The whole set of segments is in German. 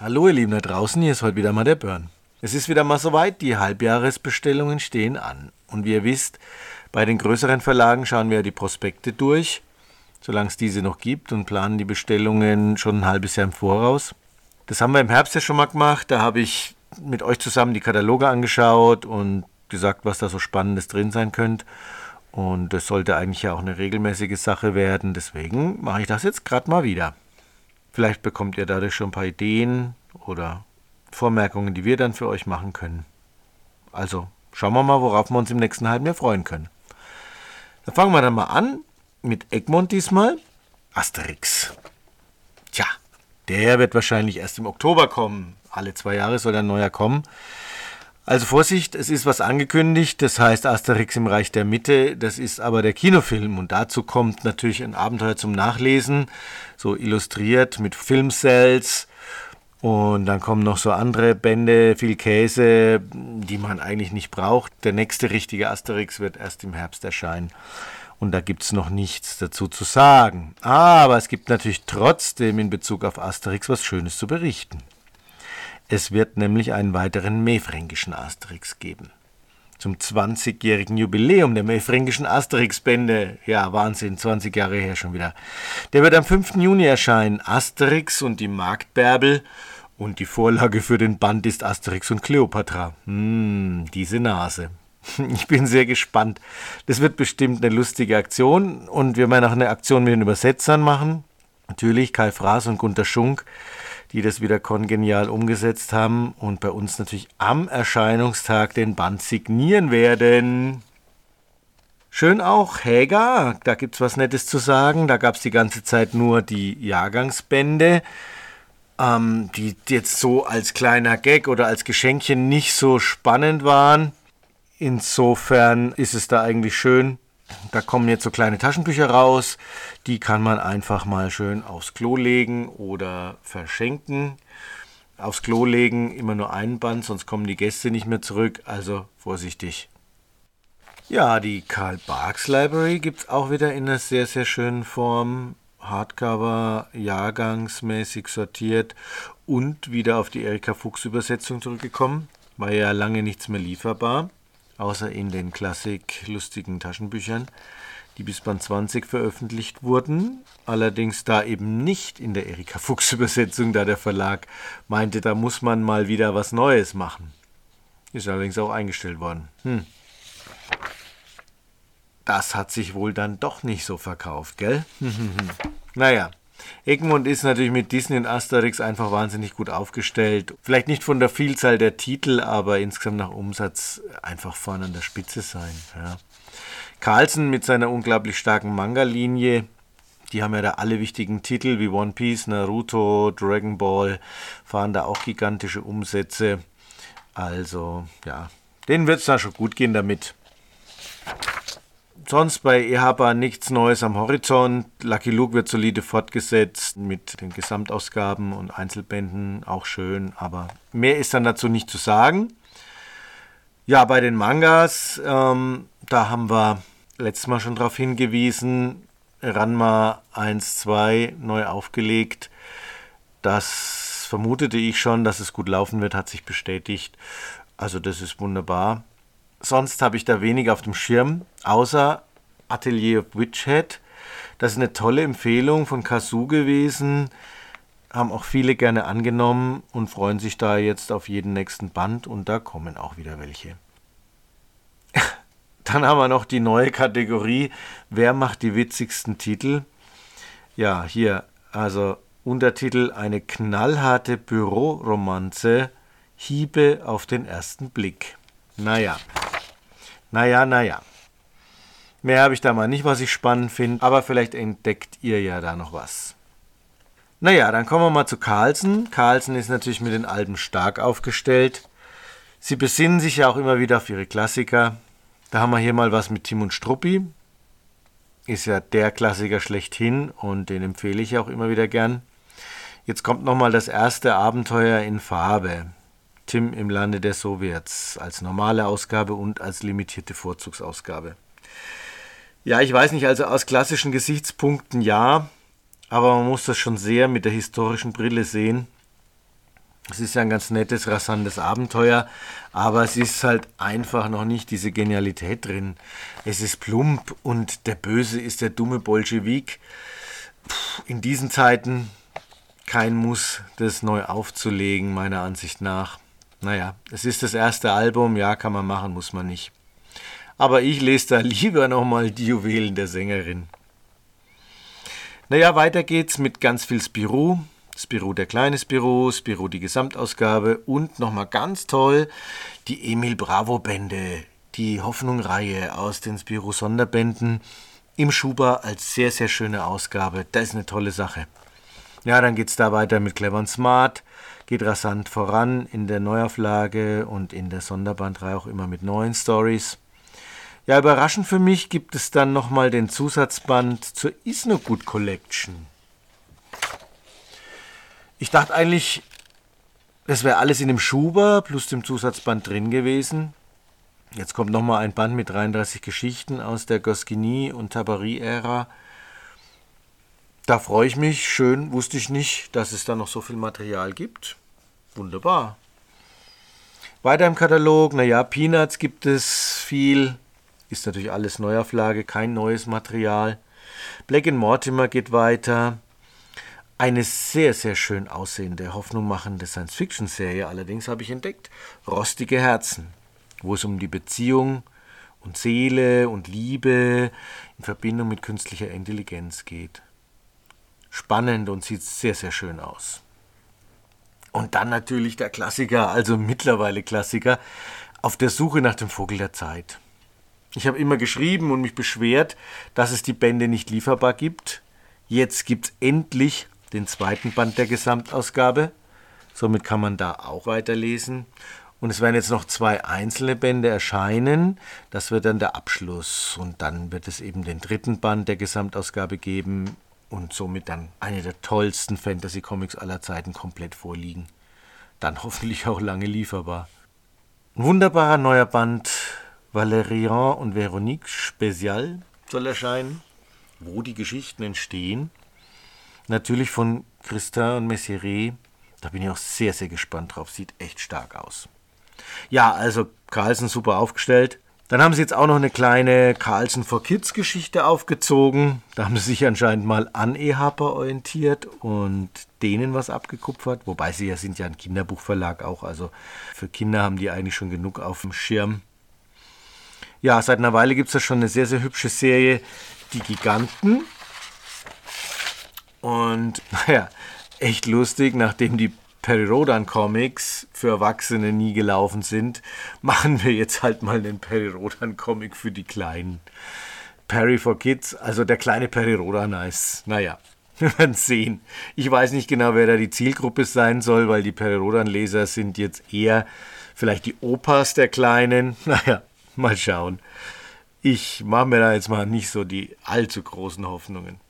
Hallo ihr Lieben da draußen, hier ist heute wieder mal der Burn. Es ist wieder mal soweit, die Halbjahresbestellungen stehen an. Und wie ihr wisst, bei den größeren Verlagen schauen wir die Prospekte durch, solange es diese noch gibt, und planen die Bestellungen schon ein halbes Jahr im Voraus. Das haben wir im Herbst ja schon mal gemacht. Da habe ich mit euch zusammen die Kataloge angeschaut und gesagt, was da so Spannendes drin sein könnte. Und das sollte eigentlich ja auch eine regelmäßige Sache werden. Deswegen mache ich das jetzt gerade mal wieder. Vielleicht bekommt ihr dadurch schon ein paar Ideen oder Vormerkungen, die wir dann für euch machen können. Also schauen wir mal, worauf wir uns im nächsten halben Jahr freuen können. Dann fangen wir dann mal an mit Egmont diesmal. Asterix. Tja, der wird wahrscheinlich erst im Oktober kommen. Alle zwei Jahre soll ein neuer kommen. Also Vorsicht, es ist was angekündigt, das heißt Asterix im Reich der Mitte, das ist aber der Kinofilm und dazu kommt natürlich ein Abenteuer zum Nachlesen, so illustriert mit Filmcells und dann kommen noch so andere Bände, viel Käse, die man eigentlich nicht braucht. Der nächste richtige Asterix wird erst im Herbst erscheinen. Und da gibt es noch nichts dazu zu sagen. Aber es gibt natürlich trotzdem in Bezug auf Asterix was Schönes zu berichten. Es wird nämlich einen weiteren mefränkischen Asterix geben. Zum 20-jährigen Jubiläum der mefränkischen Asterix-Bände. Ja, Wahnsinn, 20 Jahre her schon wieder. Der wird am 5. Juni erscheinen. Asterix und die Marktbärbel. Und die Vorlage für den Band ist Asterix und Kleopatra. Hm, diese Nase. Ich bin sehr gespannt. Das wird bestimmt eine lustige Aktion. Und wir werden auch eine Aktion mit den Übersetzern machen. Natürlich Kai Fraß und Gunter Schunk die das wieder kongenial umgesetzt haben und bei uns natürlich am Erscheinungstag den Band signieren werden. Schön auch Häger, da gibt es was Nettes zu sagen. Da gab es die ganze Zeit nur die Jahrgangsbände, ähm, die jetzt so als kleiner Gag oder als Geschenkchen nicht so spannend waren. Insofern ist es da eigentlich schön, da kommen jetzt so kleine Taschenbücher raus, die kann man einfach mal schön aufs Klo legen oder verschenken. Aufs Klo legen immer nur einen Band, sonst kommen die Gäste nicht mehr zurück, also vorsichtig. Ja, die Karl Barks Library gibt es auch wieder in einer sehr, sehr schönen Form. Hardcover, jahrgangsmäßig sortiert und wieder auf die Erika Fuchs Übersetzung zurückgekommen. War ja lange nichts mehr lieferbar außer in den Klassik-lustigen Taschenbüchern, die bis Band 20 veröffentlicht wurden. Allerdings da eben nicht in der Erika Fuchs Übersetzung, da der Verlag meinte, da muss man mal wieder was Neues machen. Ist allerdings auch eingestellt worden. Hm. Das hat sich wohl dann doch nicht so verkauft, gell? naja, Egmont ist natürlich mit Disney und Asterix einfach wahnsinnig gut aufgestellt. Vielleicht nicht von der Vielzahl der Titel, aber insgesamt nach Umsatz einfach vorne an der Spitze sein. Ja. Carlsen mit seiner unglaublich starken Manga-Linie, die haben ja da alle wichtigen Titel wie One Piece, Naruto, Dragon Ball, fahren da auch gigantische Umsätze. Also, ja, denen wird es da schon gut gehen damit sonst bei EHABA nichts Neues am Horizont. Lucky Luke wird solide fortgesetzt mit den Gesamtausgaben und Einzelbänden, auch schön, aber mehr ist dann dazu nicht zu sagen. Ja, bei den Mangas, ähm, da haben wir letztes Mal schon darauf hingewiesen, Ranma 1, 2 neu aufgelegt. Das vermutete ich schon, dass es gut laufen wird, hat sich bestätigt. Also das ist wunderbar. Sonst habe ich da wenig auf dem Schirm, außer Atelier of Witchhead. Das ist eine tolle Empfehlung von Kasu gewesen. Haben auch viele gerne angenommen und freuen sich da jetzt auf jeden nächsten Band und da kommen auch wieder welche. Dann haben wir noch die neue Kategorie, wer macht die witzigsten Titel? Ja, hier, also Untertitel eine knallharte Büroromanze, Hiebe auf den ersten Blick. Naja, naja, naja. Mehr habe ich da mal nicht, was ich spannend finde, aber vielleicht entdeckt ihr ja da noch was. Naja, dann kommen wir mal zu Carlsen. Carlsen ist natürlich mit den Alben stark aufgestellt. Sie besinnen sich ja auch immer wieder auf ihre Klassiker. Da haben wir hier mal was mit Tim und Struppi. Ist ja der Klassiker schlechthin und den empfehle ich auch immer wieder gern. Jetzt kommt nochmal das erste Abenteuer in Farbe. Tim im Lande der Sowjets als normale Ausgabe und als limitierte Vorzugsausgabe. Ja, ich weiß nicht, also aus klassischen Gesichtspunkten ja, aber man muss das schon sehr mit der historischen Brille sehen. Es ist ja ein ganz nettes, rasantes Abenteuer, aber es ist halt einfach noch nicht diese Genialität drin. Es ist plump und der Böse ist der dumme Bolschewik. In diesen Zeiten kein Muss, das neu aufzulegen, meiner Ansicht nach. Naja, es ist das erste Album, ja, kann man machen, muss man nicht. Aber ich lese da lieber nochmal die Juwelen der Sängerin. Naja, weiter geht's mit ganz viel Spirou. Spirou der kleine Spirou, Spirou die Gesamtausgabe und nochmal ganz toll die Emil Bravo Bände, die Hoffnung-Reihe aus den Spirou Sonderbänden im Schuber als sehr, sehr schöne Ausgabe. Das ist eine tolle Sache. Ja, dann geht es da weiter mit Clever und Smart, geht rasant voran in der Neuauflage und in der Sonderbandreihe auch immer mit neuen Stories. Ja, überraschend für mich gibt es dann nochmal den Zusatzband zur Is No Good Collection. Ich dachte eigentlich, das wäre alles in dem Schuber plus dem Zusatzband drin gewesen. Jetzt kommt nochmal ein Band mit 33 Geschichten aus der Goscinny- und Tabary-Ära. Da freue ich mich. Schön, wusste ich nicht, dass es da noch so viel Material gibt. Wunderbar. Weiter im Katalog, naja, Peanuts gibt es viel. Ist natürlich alles Neuauflage, kein neues Material. Black Mortimer geht weiter. Eine sehr, sehr schön aussehende, hoffnungmachende Science-Fiction-Serie allerdings habe ich entdeckt. Rostige Herzen, wo es um die Beziehung und Seele und Liebe in Verbindung mit künstlicher Intelligenz geht spannend und sieht sehr, sehr schön aus. Und dann natürlich der Klassiker, also mittlerweile Klassiker, auf der Suche nach dem Vogel der Zeit. Ich habe immer geschrieben und mich beschwert, dass es die Bände nicht lieferbar gibt. Jetzt gibt es endlich den zweiten Band der Gesamtausgabe. Somit kann man da auch weiterlesen. Und es werden jetzt noch zwei einzelne Bände erscheinen. Das wird dann der Abschluss. Und dann wird es eben den dritten Band der Gesamtausgabe geben und somit dann eine der tollsten Fantasy-Comics aller Zeiten komplett vorliegen. Dann hoffentlich auch lange lieferbar. Ein wunderbarer neuer Band Valerian und Veronique Spezial soll erscheinen, wo die Geschichten entstehen. Natürlich von Christin und Messieret. Da bin ich auch sehr, sehr gespannt drauf. Sieht echt stark aus. Ja, also Carlsen super aufgestellt. Dann haben sie jetzt auch noch eine kleine Carlson for Kids Geschichte aufgezogen. Da haben sie sich anscheinend mal an E-Harper orientiert und denen was abgekupfert. Wobei sie ja sind ja ein Kinderbuchverlag auch. Also für Kinder haben die eigentlich schon genug auf dem Schirm. Ja, seit einer Weile gibt es da schon eine sehr, sehr hübsche Serie, Die Giganten. Und naja, echt lustig, nachdem die Perry Rodan Comics für Erwachsene nie gelaufen sind, machen wir jetzt halt mal einen Perry Rodan Comic für die Kleinen. Perry for Kids, also der kleine Perry Rodan ist, naja, wir werden sehen. Ich weiß nicht genau, wer da die Zielgruppe sein soll, weil die Perry Rodan Leser sind jetzt eher vielleicht die Opas der Kleinen. Naja, mal schauen. Ich mache mir da jetzt mal nicht so die allzu großen Hoffnungen.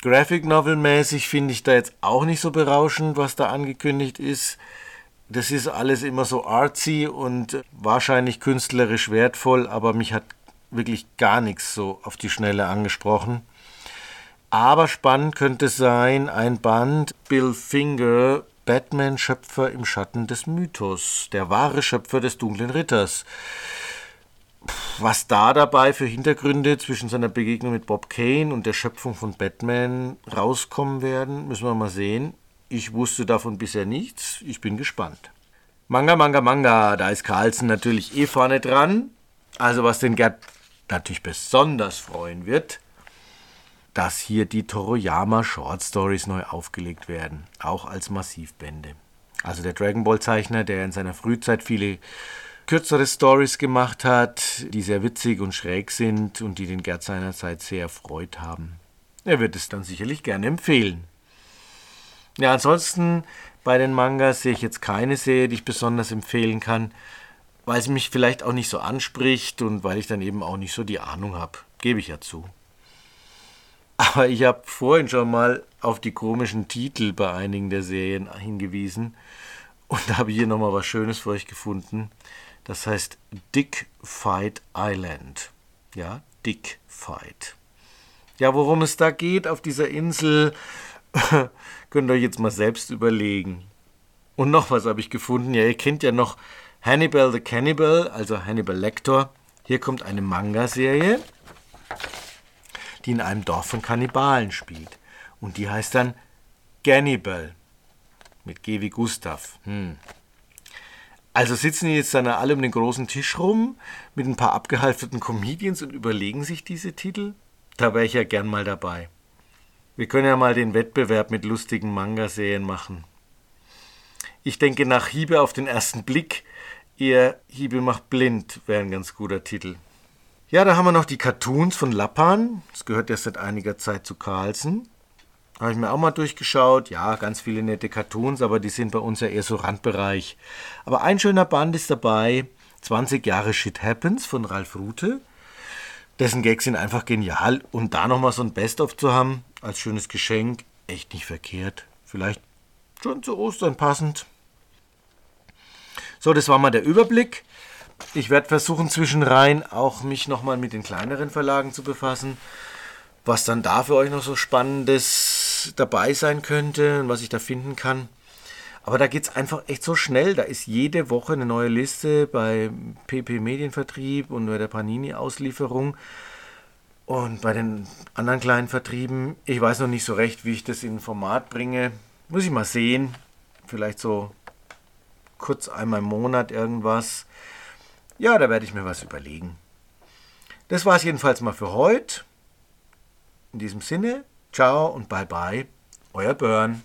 Graphic Novel mäßig finde ich da jetzt auch nicht so berauschend, was da angekündigt ist. Das ist alles immer so artsy und wahrscheinlich künstlerisch wertvoll, aber mich hat wirklich gar nichts so auf die Schnelle angesprochen. Aber spannend könnte sein, ein Band Bill Finger, Batman-Schöpfer im Schatten des Mythos, der wahre Schöpfer des dunklen Ritters was da dabei für Hintergründe zwischen seiner Begegnung mit Bob Kane und der Schöpfung von Batman rauskommen werden, müssen wir mal sehen. Ich wusste davon bisher nichts. Ich bin gespannt. Manga, Manga, Manga. Da ist Carlsen natürlich eh vorne dran. Also was den Gerd natürlich besonders freuen wird, dass hier die Toroyama Short Stories neu aufgelegt werden. Auch als Massivbände. Also der Dragon Ball Zeichner, der in seiner Frühzeit viele kürzere Stories gemacht hat, die sehr witzig und schräg sind und die den Gerd seinerzeit sehr erfreut haben. Er wird es dann sicherlich gerne empfehlen. Ja, ansonsten bei den Mangas sehe ich jetzt keine Serie, die ich besonders empfehlen kann, weil es mich vielleicht auch nicht so anspricht und weil ich dann eben auch nicht so die Ahnung habe. Gebe ich ja zu. Aber ich habe vorhin schon mal auf die komischen Titel bei einigen der Serien hingewiesen und da habe ich hier nochmal was Schönes für euch gefunden. Das heißt Dick Fight Island. Ja, Dick Fight. Ja, worum es da geht auf dieser Insel, könnt ihr euch jetzt mal selbst überlegen. Und noch was habe ich gefunden. Ja, ihr kennt ja noch Hannibal the Cannibal, also Hannibal Lecter. Hier kommt eine Manga-Serie, die in einem Dorf von Kannibalen spielt. Und die heißt dann Gannibal. Mit G wie Gustav. Hm. Also sitzen die jetzt dann alle um den großen Tisch rum mit ein paar abgehalfterten Comedians und überlegen sich diese Titel? Da wäre ich ja gern mal dabei. Wir können ja mal den Wettbewerb mit lustigen Manga-Serien machen. Ich denke, nach Hiebe auf den ersten Blick eher Hiebe macht blind wäre ein ganz guter Titel. Ja, da haben wir noch die Cartoons von Lappan. Das gehört ja seit einiger Zeit zu Carlsen. Habe ich mir auch mal durchgeschaut. Ja, ganz viele nette Cartoons, aber die sind bei uns ja eher so Randbereich. Aber ein schöner Band ist dabei. 20 Jahre Shit Happens von Ralf Rute. Dessen Gags sind einfach genial. Und da nochmal so ein Best-of zu haben, als schönes Geschenk, echt nicht verkehrt. Vielleicht schon zu Ostern passend. So, das war mal der Überblick. Ich werde versuchen, zwischenrein auch mich nochmal mit den kleineren Verlagen zu befassen. Was dann da für euch noch so Spannendes dabei sein könnte und was ich da finden kann. Aber da geht es einfach echt so schnell. Da ist jede Woche eine neue Liste bei PP Medienvertrieb und bei der Panini-Auslieferung. Und bei den anderen kleinen Vertrieben, ich weiß noch nicht so recht, wie ich das in Format bringe. Muss ich mal sehen. Vielleicht so kurz einmal im Monat irgendwas. Ja, da werde ich mir was überlegen. Das war es jedenfalls mal für heute. In diesem Sinne, ciao und bye bye, euer Börn.